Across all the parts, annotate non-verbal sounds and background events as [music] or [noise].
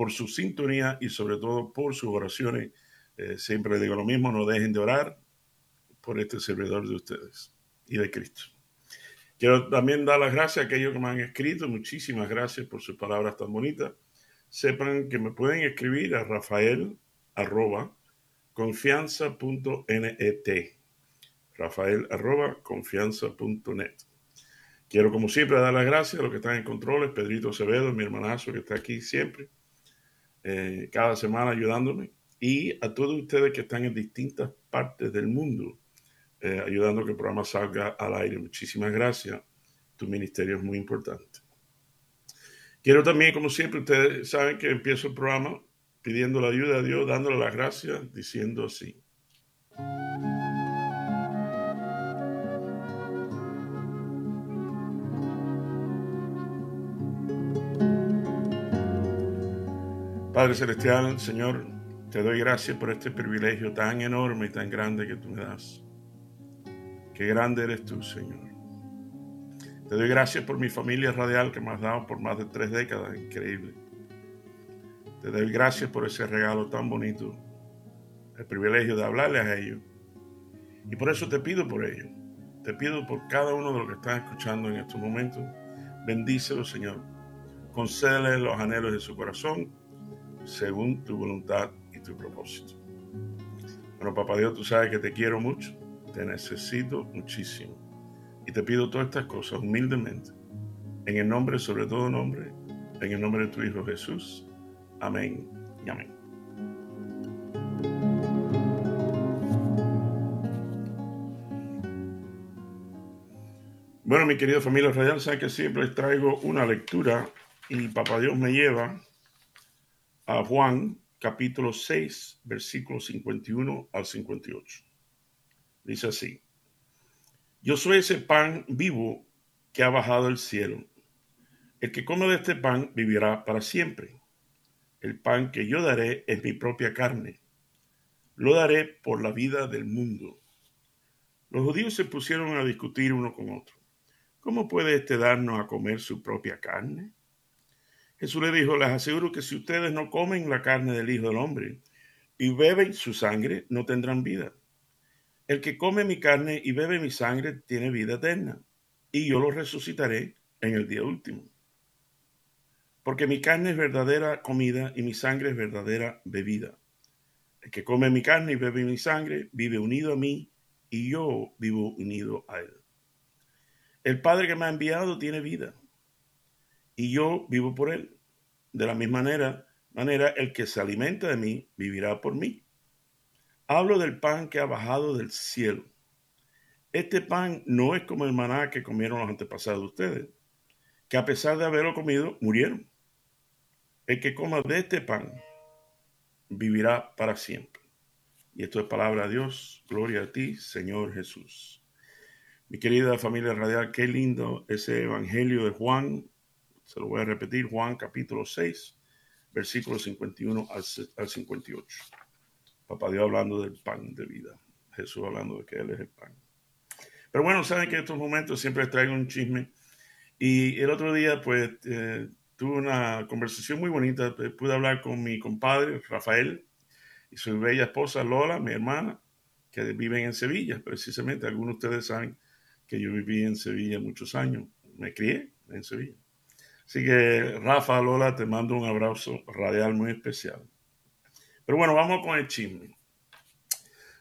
por su sintonía y sobre todo por sus oraciones. Eh, siempre digo lo mismo, no dejen de orar por este servidor de ustedes y de Cristo. Quiero también dar las gracias a aquellos que me han escrito. Muchísimas gracias por sus palabras tan bonitas. Sepan que me pueden escribir a rafael arroba confianza.net. Rafael arroba confianza.net. Quiero como siempre dar las gracias a los que están en controles, Pedrito Acevedo, mi hermanazo que está aquí siempre eh, cada semana ayudándome, y a todos ustedes que están en distintas partes del mundo eh, ayudando a que el programa salga al aire. Muchísimas gracias. Tu ministerio es muy importante. Quiero también, como siempre, ustedes saben que empiezo el programa pidiendo la ayuda a Dios, dándole las gracias, diciendo así. Padre Celestial, Señor, te doy gracias por este privilegio tan enorme y tan grande que tú me das. Qué grande eres tú, Señor. Te doy gracias por mi familia radial que me has dado por más de tres décadas. Increíble. Te doy gracias por ese regalo tan bonito, el privilegio de hablarles a ellos. Y por eso te pido por ellos. Te pido por cada uno de los que están escuchando en estos momentos. Bendícelo, Señor. Concédele los anhelos de su corazón según tu voluntad y tu propósito. Bueno, papá Dios, tú sabes que te quiero mucho, te necesito muchísimo. Y te pido todas estas cosas humildemente, en el nombre, sobre todo nombre, en el nombre de tu Hijo Jesús. Amén y amén. Bueno, mi querida familia radial, saben que siempre les traigo una lectura y Papá Dios me lleva a Juan capítulo 6, versículos 51 al 58. Dice así, yo soy ese pan vivo que ha bajado del cielo. El que come de este pan vivirá para siempre. El pan que yo daré es mi propia carne. Lo daré por la vida del mundo. Los judíos se pusieron a discutir uno con otro. ¿Cómo puede éste darnos a comer su propia carne? Jesús le dijo, les aseguro que si ustedes no comen la carne del Hijo del Hombre y beben su sangre, no tendrán vida. El que come mi carne y bebe mi sangre tiene vida eterna, y yo lo resucitaré en el día último. Porque mi carne es verdadera comida y mi sangre es verdadera bebida. El que come mi carne y bebe mi sangre vive unido a mí y yo vivo unido a él. El Padre que me ha enviado tiene vida y yo vivo por él. De la misma manera, manera, el que se alimenta de mí vivirá por mí. Hablo del pan que ha bajado del cielo. Este pan no es como el maná que comieron los antepasados de ustedes, que a pesar de haberlo comido, murieron. El que coma de este pan vivirá para siempre. Y esto es palabra de Dios. Gloria a ti, Señor Jesús. Mi querida familia radial, qué lindo ese evangelio de Juan, se lo voy a repetir, Juan capítulo 6, versículos 51 al, 58. Papá Dios hablando del pan de vida. Jesús hablando de que Él es el pan. Pero bueno, saben que en estos momentos siempre les traigo un chisme. Y el otro día, pues, eh, tuve una conversación muy bonita. Pude hablar con mi compadre, Rafael, y su bella esposa, Lola, mi hermana, que viven en Sevilla. Precisamente, algunos de ustedes saben que yo viví en Sevilla muchos años. Me crié en Sevilla. Así que, Rafa, Lola, te mando un abrazo radial muy especial. Pero bueno, vamos con el chisme.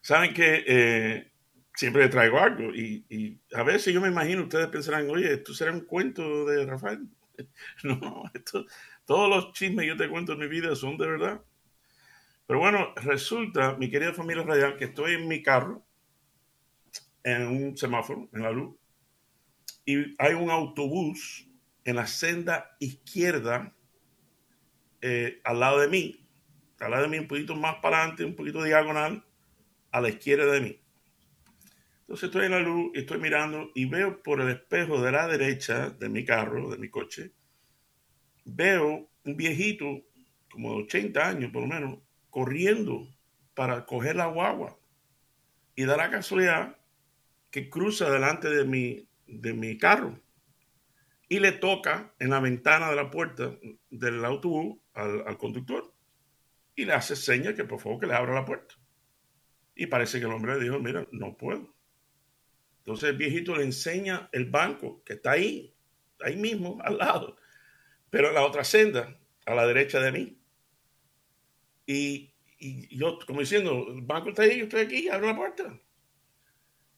Saben que eh, siempre traigo algo y, a veces yo me imagino, ustedes pensarán, oye, esto será un cuento de Rafael. [laughs] No, esto, todos los chismes que yo te cuento en mi vida son de verdad. Pero bueno, resulta, mi querida familia radial, que estoy en mi carro, en un semáforo, en la luz, y hay un autobús en la senda izquierda, eh, al lado de mí, al lado de mí, un poquito más para adelante, un poquito diagonal, a la izquierda de mí. Entonces estoy en la luz y estoy mirando y veo por el espejo de la derecha de mi carro, de mi coche, veo un viejito, como de 80 años por lo menos, corriendo para coger la guagua. Y da la casualidad que cruza delante de mi, de mi carro y le toca en la ventana de la puerta del autobús al, conductor y le hace señas que por favor que le abra la puerta. Y parece que el hombre le dijo, mira, no puedo. Entonces el viejito le enseña el banco que está ahí, ahí mismo, al lado, pero en la otra senda, a la derecha de mí. Y, yo, como diciendo, el banco está ahí, yo estoy aquí, abre la puerta.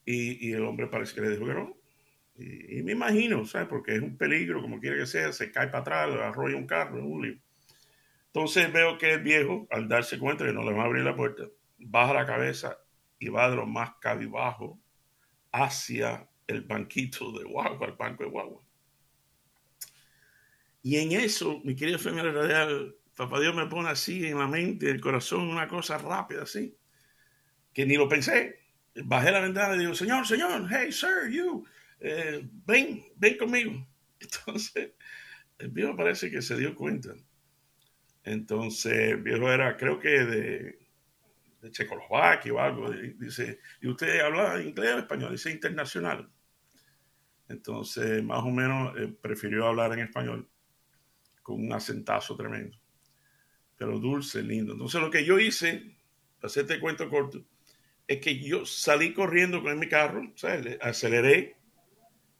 Y, y, el hombre parece que le dijo que no. Y, y, me imagino, ¿sabes? Porque es un peligro, como quiera que sea, se cae para atrás, arrolla un carro, es un lío. Entonces veo que el viejo, al darse cuenta que no le va a abrir la puerta, baja la cabeza y va de lo más cabibajo hacia el banquito de guagua, el banco de guagua. Y en eso, mi querido familia radial, papá Dios me pone así en la mente, el corazón, una cosa rápida así, que ni lo pensé. Bajé la ventana y digo, señor, señor, hey, sir, you, eh, ven, ven conmigo. [laughs] Entonces, el viejo parece que se dio cuenta. Entonces, el viejo era, creo que de, de Checoslovaquia o algo. Dice, ¿y usted habla inglés o español? Dice internacional. Entonces, más o menos, eh, prefirió hablar en español con un acentazo tremendo. Pero dulce, lindo. Entonces, lo que yo hice, para hacerte cuento corto, es que yo salí corriendo con mi carro, o sea, le aceleré,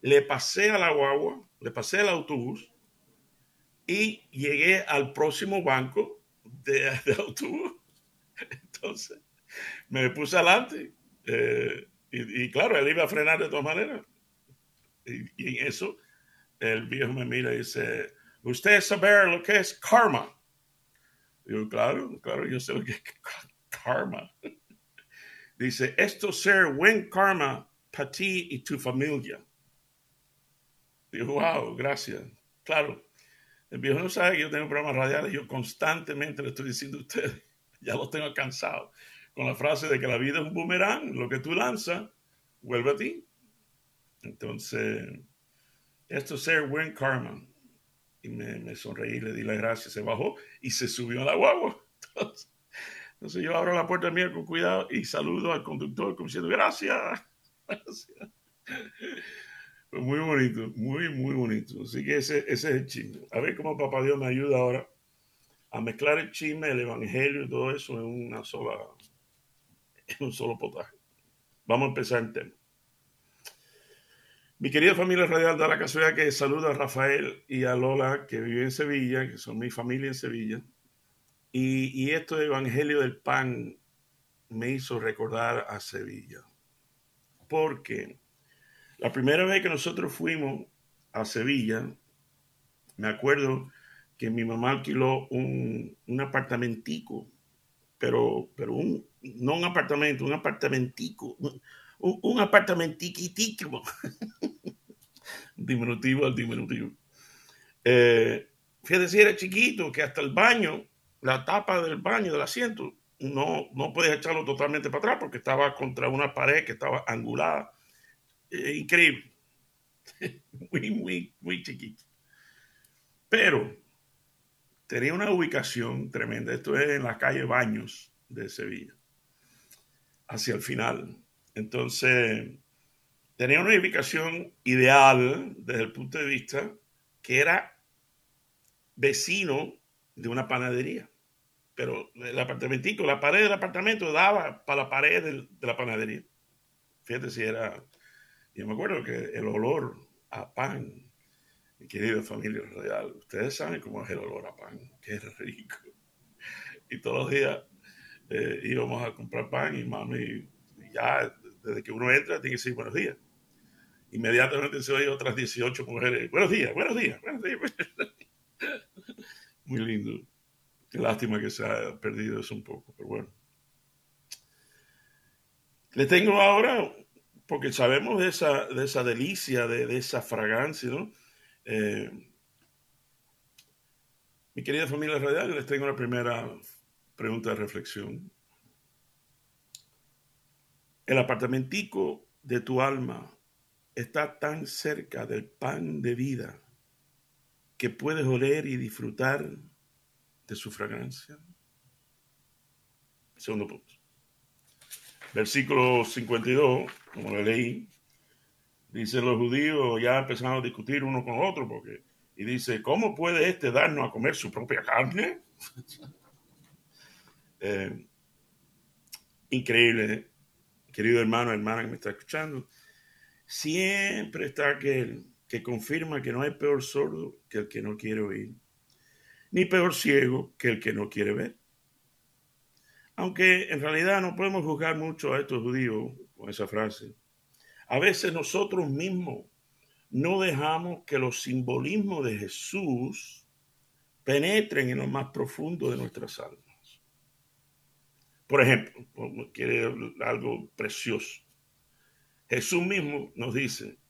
le pasé a la guagua, le pasé al autobús y llegué al próximo banco de, [laughs] de autobús entonces me puse adelante. Eh, y, y, claro, él iba a frenar de todas maneras. Y, y, en eso, el viejo me mira y dice, ¿usted sabe lo que es karma? Digo, claro, claro, yo sé lo que es [laughs] karma. Dice, esto ser buen karma para ti y tu familia. Digo, wow, gracias. Claro, el viejo no sabe que yo tengo programas radiales, yo constantemente le estoy diciendo a ustedes [laughs] ya lo tengo cansado. Con la frase de que la vida es un boomerang, lo que tú lanzas, vuelve a ti. Entonces, esto es ser buen karma. Y me, me sonreí, le di las gracias, se bajó y se subió a la guagua. [laughs] Entonces, entonces yo abro la puerta mía con cuidado y saludo al conductor como diciendo gracias. [laughs] gracias. Muy bonito, muy, muy bonito. Así que ese, ese es el chisme. A ver cómo papá Dios me ayuda ahora a mezclar el chisme, el evangelio y todo eso en una sola, en un solo potaje. Vamos a empezar el tema. Mi querida familia radial da la casualidad que saluda a Rafael y a Lola que viven en Sevilla, que son mi familia en Sevilla. Y, y esto Evangelio del Pan me hizo recordar a Sevilla. Porque la primera vez que nosotros fuimos a Sevilla, me acuerdo que mi mamá alquiló un, un apartamentico, pero, pero un, no un apartamento, un apartamentico, un, un apartamentiquitico, [laughs] diminutivo al diminutivo. Eh, fíjate si era chiquito, que hasta el baño, la tapa del baño, del asiento, no, no podías echarlo totalmente para atrás porque estaba contra una pared que estaba angulada. Eh, increíble. [laughs] muy, muy, muy chiquito. Pero tenía una ubicación tremenda. Esto es en la calle Baños de Sevilla, hacia el final. Entonces, tenía una ubicación ideal desde el punto de vista que era vecino de una panadería. Pero el apartamentico, la pared del apartamento daba para la pared de, de la panadería. Fíjate si era... Yo me acuerdo que el olor a pan mi querida familia real, ustedes saben cómo es el olor a pan, es rico. Y todos los días eh, íbamos a comprar pan y mami, ya desde que uno entra, tiene que decir buenos días. Inmediatamente se oye otras 18 mujeres, buenos días, buenos días, buenos días. [laughs] Muy lindo. Qué lástima que se ha perdido eso un poco, pero bueno. Le tengo ahora, porque sabemos de esa, de esa delicia, de, de esa fragancia, ¿no? Eh, mi querida familia radial, les tengo la primera pregunta de reflexión. El apartamentico de tu alma está tan cerca del pan de vida que puedes oler y disfrutar de su fragancia. Segundo punto. Versículo 52, como lo leí, dice los judíos ya empezaron a discutir uno con otro porque y dice, ¿cómo puede este darnos a comer su propia carne? [laughs] Eh, increíble, querido hermano, hermana que me está escuchando. Siempre está aquel que confirma que no hay peor sordo que el que no quiere oír, ni peor ciego que el que no quiere ver. Aunque en realidad no podemos juzgar mucho a estos judíos con esa frase. A veces nosotros mismos no dejamos que los simbolismos de Jesús penetren en lo más profundo de nuestras almas. Por ejemplo, quiere algo precioso. Jesús mismo nos dice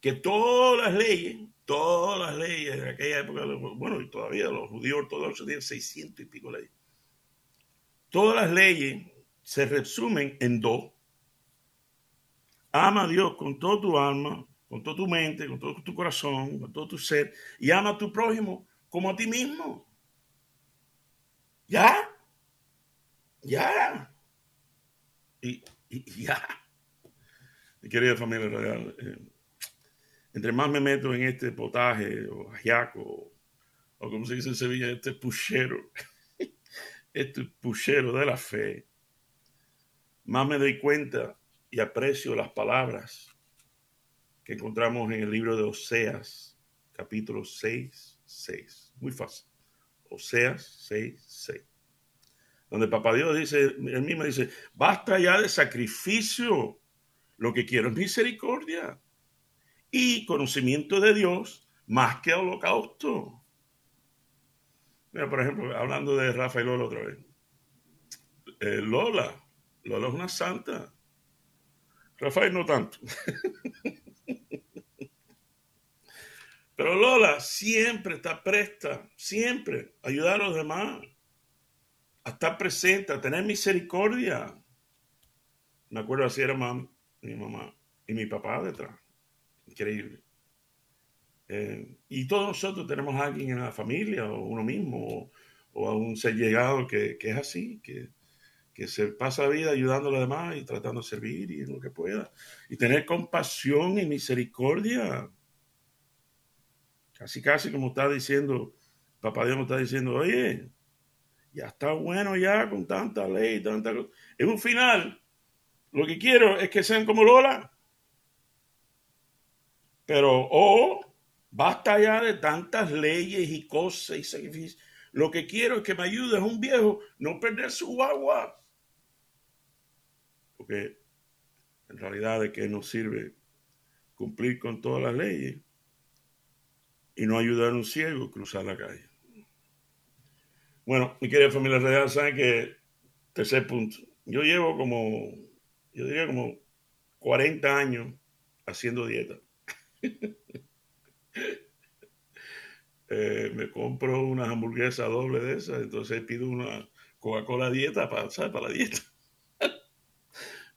que todas las leyes, todas las leyes de aquella época, bueno, y todavía los judíos ortodoxos tienen 600 y pico leyes. Todas las leyes se resumen en dos. Ama a Dios con todo tu alma, con toda tu mente, con todo tu corazón, con todo tu ser, y ama a tu prójimo como a ti mismo. ¿Ya? Ya. Y, ya. Mi querida familia real, eh, entre más me meto en este potaje o ajiaco, o como se dice en Sevilla, este puchero, [laughs] este puchero de la fe, más me doy cuenta y aprecio las palabras que encontramos en el libro de Oseas, capítulo 6, 6. Muy fácil. Oseas 6, 6 donde Papá Dios dice, él mismo dice, basta ya de sacrificio, lo que quiero es misericordia y conocimiento de Dios más que holocausto. Mira, por ejemplo, hablando de Rafael Lola otra vez. Eh, Lola, Lola es una santa. Rafael no tanto. Pero Lola siempre está presta, siempre, ayudar a los demás a estar presente, a tener misericordia. Me acuerdo así era mi mamá y mi papá detrás. Increíble. Eh, y todos nosotros tenemos a alguien en la familia o uno mismo o, a un ser llegado que, es así, que, que, se pasa la vida ayudando a los demás y tratando de servir y en lo que pueda. Y tener compasión y misericordia. Casi, casi como está diciendo, papá Dios está diciendo, oye, ya está bueno ya con tanta ley, tanta En un final, lo que quiero es que sean como Lola. Pero, oh, basta ya de tantas leyes y cosas y sacrificios. Lo que quiero es que me ayudes a un viejo no perder su agua. Porque en realidad de qué nos sirve cumplir con todas las leyes y no ayudar a un ciego a cruzar la calle. Bueno, mi querida familia real, saben que, tercer punto, yo llevo como, yo diría como 40 años haciendo dieta. [laughs] Eh, me compro una hamburguesa doble de esas, entonces pido una Coca-Cola dieta para, para la dieta.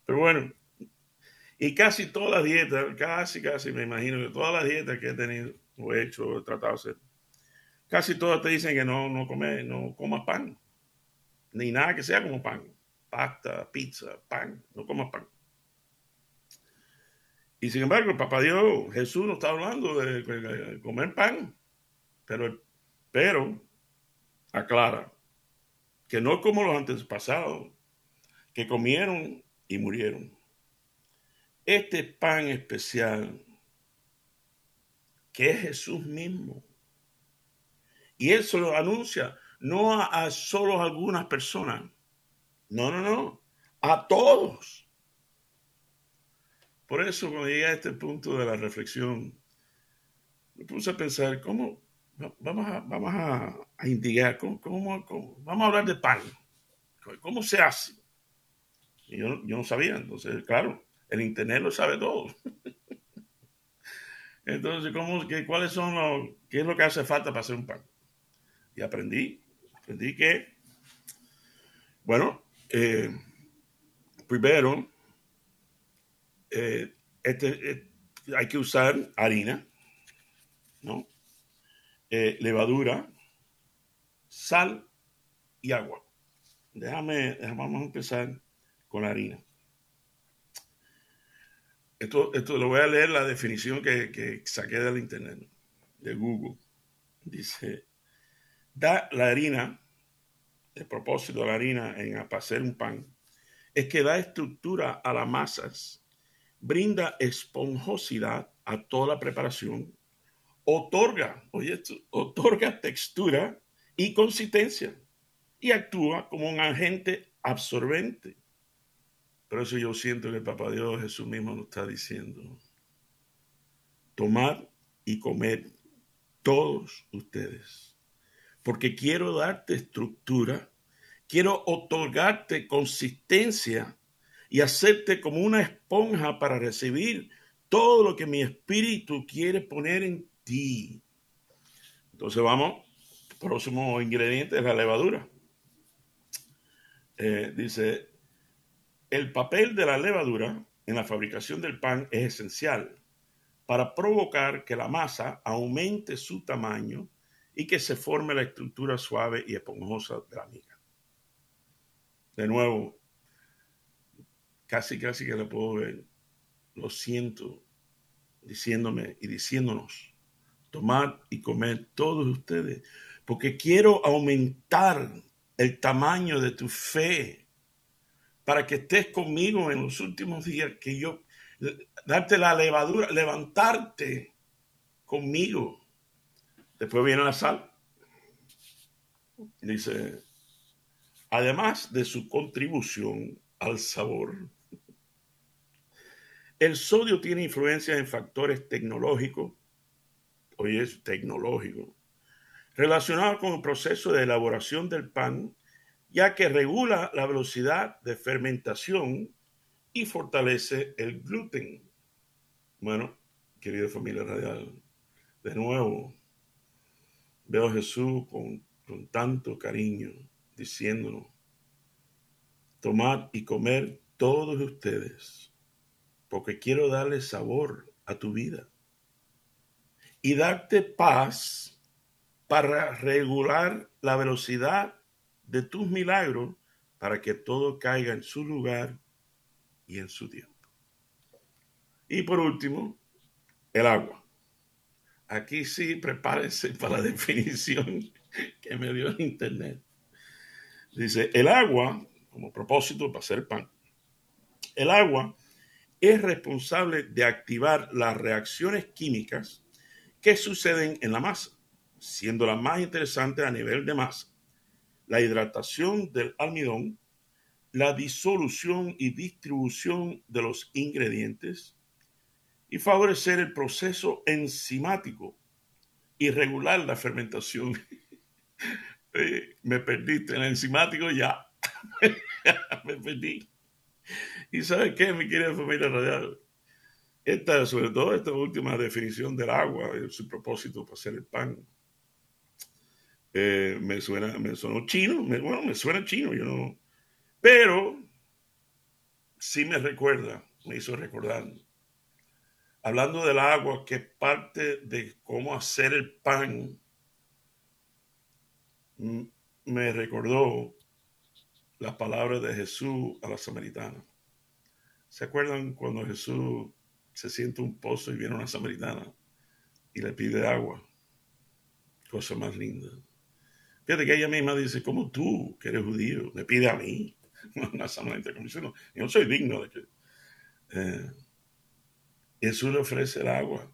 Pero bueno, y casi todas las dietas, casi, casi me imagino que todas las dietas que he tenido o he hecho, he tratado de hacer, Casi todas te dicen que no, no, come, no comas pan, ni nada que sea como pan. Pasta, pizza, pan, no comas pan. Y sin embargo, el papá Dios, Jesús no está hablando de comer pan, pero, pero aclara que no como los antepasados que comieron y murieron. Este pan especial, que es Jesús mismo, y él se lo anuncia no a, solo algunas personas. No, no, no. A todos. Por eso cuando llegué a este punto de la reflexión, me puse a pensar, ¿cómo vamos a, vamos a, indicar? ¿Cómo, vamos a hablar de pan. ¿Cómo se hace? Y yo, yo no sabía, entonces, claro, el Internet lo sabe todo. [laughs] entonces, ¿cómo, qué, ¿cuáles son los, qué es lo que hace falta para hacer un pan? Y aprendí, aprendí que Bueno, eh, primero, eh, este, eh, hay que usar harina, ¿no? levadura, sal y agua. Déjame, vamos a empezar con la harina. Esto, esto lo voy a leer la definición que, que saqué del internet, de Google. Dice, da la harina, el propósito de la harina en hacer un pan, es que da estructura a las masas, brinda esponjosidad a toda la preparación, otorga, oye esto, otorga textura y consistencia y actúa como un agente absorbente. Por eso yo siento que el Papá Dios Jesús mismo nos está diciendo, tomar y comer todos ustedes, porque quiero darte estructura, quiero otorgarte consistencia y hacerte como una esponja para recibir todo lo que mi espíritu quiere poner en ti. Entonces vamos, próximo ingrediente es la levadura. Eh, dice, el papel de la levadura en la fabricación del pan es esencial para provocar que la masa aumente su tamaño y que se forme la estructura suave y esponjosa de la miga. De nuevo, casi casi que le puedo ver, lo siento, diciéndome y diciéndonos, tomar y comer todos ustedes, porque quiero aumentar el tamaño de tu fe para que estés conmigo en los últimos días, que yo darte la levadura, levantarte conmigo. Después viene la sal. Dice, además de su contribución al sabor, el sodio tiene influencia en factores tecnológicos, hoy es tecnológico, relacionados con el proceso de elaboración del pan, ya que regula la velocidad de fermentación y fortalece el gluten. Bueno, querida familia radial, de nuevo veo a Jesús con, con tanto cariño diciéndonos, tomad y comer todos ustedes, porque quiero darle sabor a tu vida y darte paz para regular la velocidad de tus milagros para que todo caiga en su lugar y en su tiempo. Y por último, el agua. Aquí sí, prepárense [laughs] para la definición que me dio en internet. Dice, el agua, como propósito para hacer pan, el agua es responsable de activar las reacciones químicas que suceden en la masa, siendo la más interesante a nivel de masa. La hidratación del almidón la disolución y distribución de los ingredientes y favorecer el proceso enzimático y regular la fermentación. [laughs] Eh, me perdiste en el enzimático, ya. [laughs] me perdí. ¿Y sabes qué, mi querida familia radial? Esta, sobre todo esta última definición del agua, su propósito para hacer el pan, eh, me suena, me sonó chino, bueno, me suena chino, yo no, pero sí me recuerda, me hizo recordar, hablando del agua, que parte de cómo hacer el pan, me recordó las palabras de Jesús a la samaritana. ¿Se acuerdan cuando Jesús se siente un pozo y viene una samaritana y le pide agua? Cosa más linda. Fíjate que ella misma dice, como tú, que eres judío, me pide a mí. una samaritana como yo no soy digno de que... Eh, Jesús le ofrece el agua.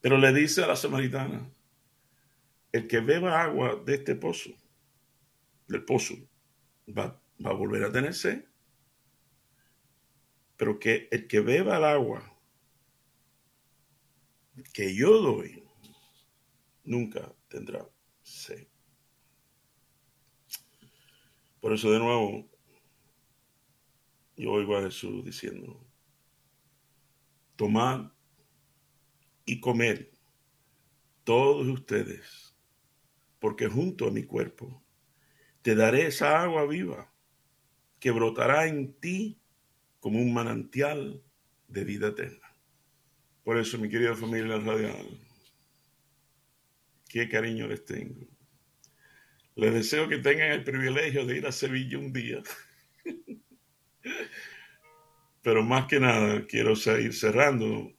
Pero le dice a la samaritana, el que beba agua de este pozo, del pozo, va, va a volver a tener sed. Pero que el que beba el agua que yo doy, nunca tendrá sed. Por eso de nuevo, yo oigo a Jesús diciendo, tomad y comed todos ustedes, porque junto a mi cuerpo te daré esa agua viva que brotará en ti como un manantial de vida eterna. Por eso, mi querida familia radial, qué cariño les tengo. Les deseo que tengan el privilegio de ir a Sevilla un día. [laughs] Pero más que nada, quiero seguir cerrando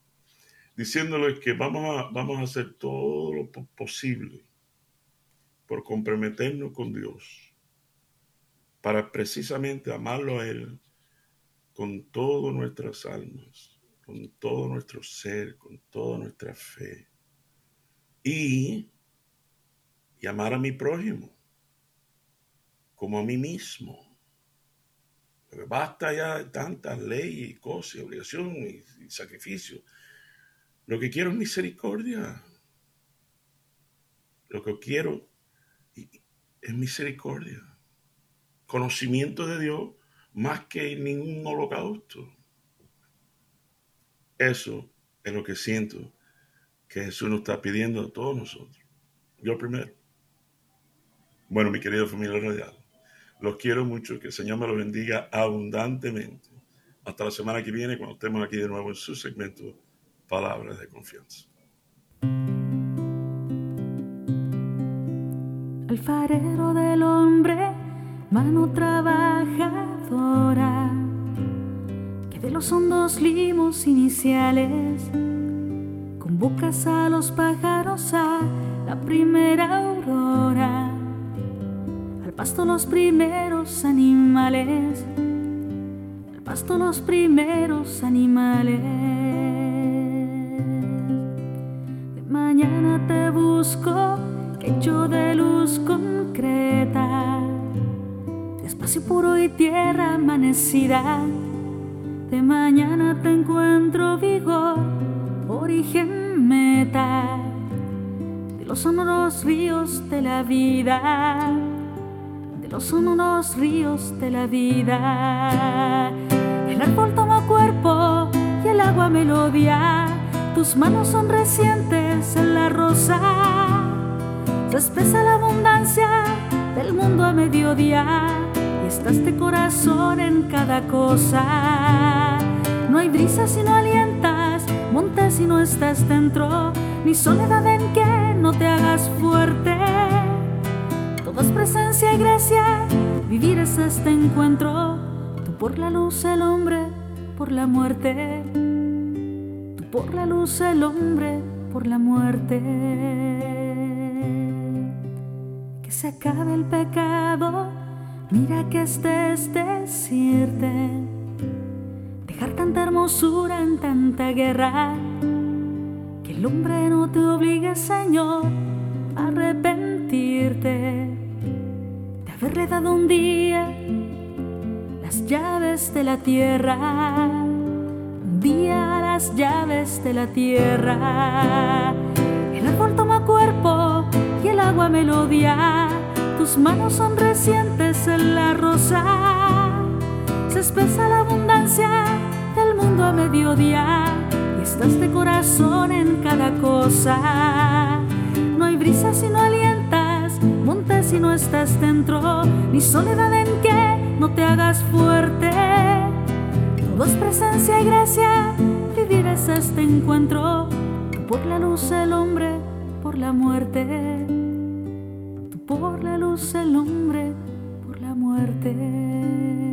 diciéndoles que vamos a, vamos a hacer todo lo posible por comprometernos con Dios, para precisamente amarlo a Él con todas nuestras almas, con todo nuestro ser, con toda nuestra fe. Y, y amar a mi prójimo como a mí mismo. Basta ya de tantas leyes y cosas, y obligaciones y, y sacrificios. Lo que quiero es misericordia. Lo que quiero es misericordia. Conocimiento de Dios más que ningún holocausto. Eso es lo que siento que Jesús nos está pidiendo a todos nosotros. Yo primero. Bueno, mi querido familia radial, los quiero mucho, que el Señor me los bendiga abundantemente. Hasta la semana que viene, cuando estemos aquí de nuevo en su segmento Palabras de Confianza. Alfarero del hombre, mano trabajadora, que de los hondos limos iniciales convocas a los pájaros a la primera aurora pasto los primeros animales, al pasto los primeros animales. De mañana te busco, yo de luz concreta, de espacio puro y tierra amanecida. De mañana te encuentro vigor, origen meta, de los sonoros ríos de la vida son unos ríos de la vida. El árbol toma cuerpo y el agua melodía. Tus manos son recientes en la rosa. Se la abundancia del mundo a mediodía. Y estás de corazón en cada cosa. No hay brisa si no alientas, monte si no estás dentro, ni soledad en que no te hagas fuerte todo presencia y gracia, vivir es este encuentro. Tú por la luz, el hombre por la muerte. Tú por la luz, el hombre por la muerte. Que se acabe el pecado, mira que estés decirte. Dejar tanta hermosura en tanta guerra. Que el hombre no te obligue, Señor, a arrepentirte un día las llaves de la tierra, un día las llaves de la tierra. El árbol toma cuerpo y el agua melodía, tus manos son recientes en la rosa. Se espesa la abundancia del mundo a mediodía y estás de corazón en cada cosa. No hay brisa sino alienta monte si no estás dentro, ni soledad en que no te hagas fuerte. Todo es presencia y gracia, vivir es este encuentro. Por la luz el hombre, por la muerte. Por la luz el hombre, por la muerte.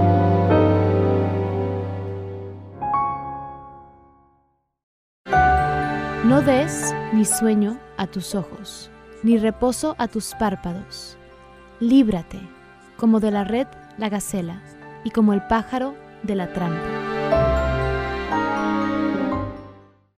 Ni sueño a tus ojos, ni reposo a tus párpados. Líbrate, como de la red la gacela, y como el pájaro de la trampa.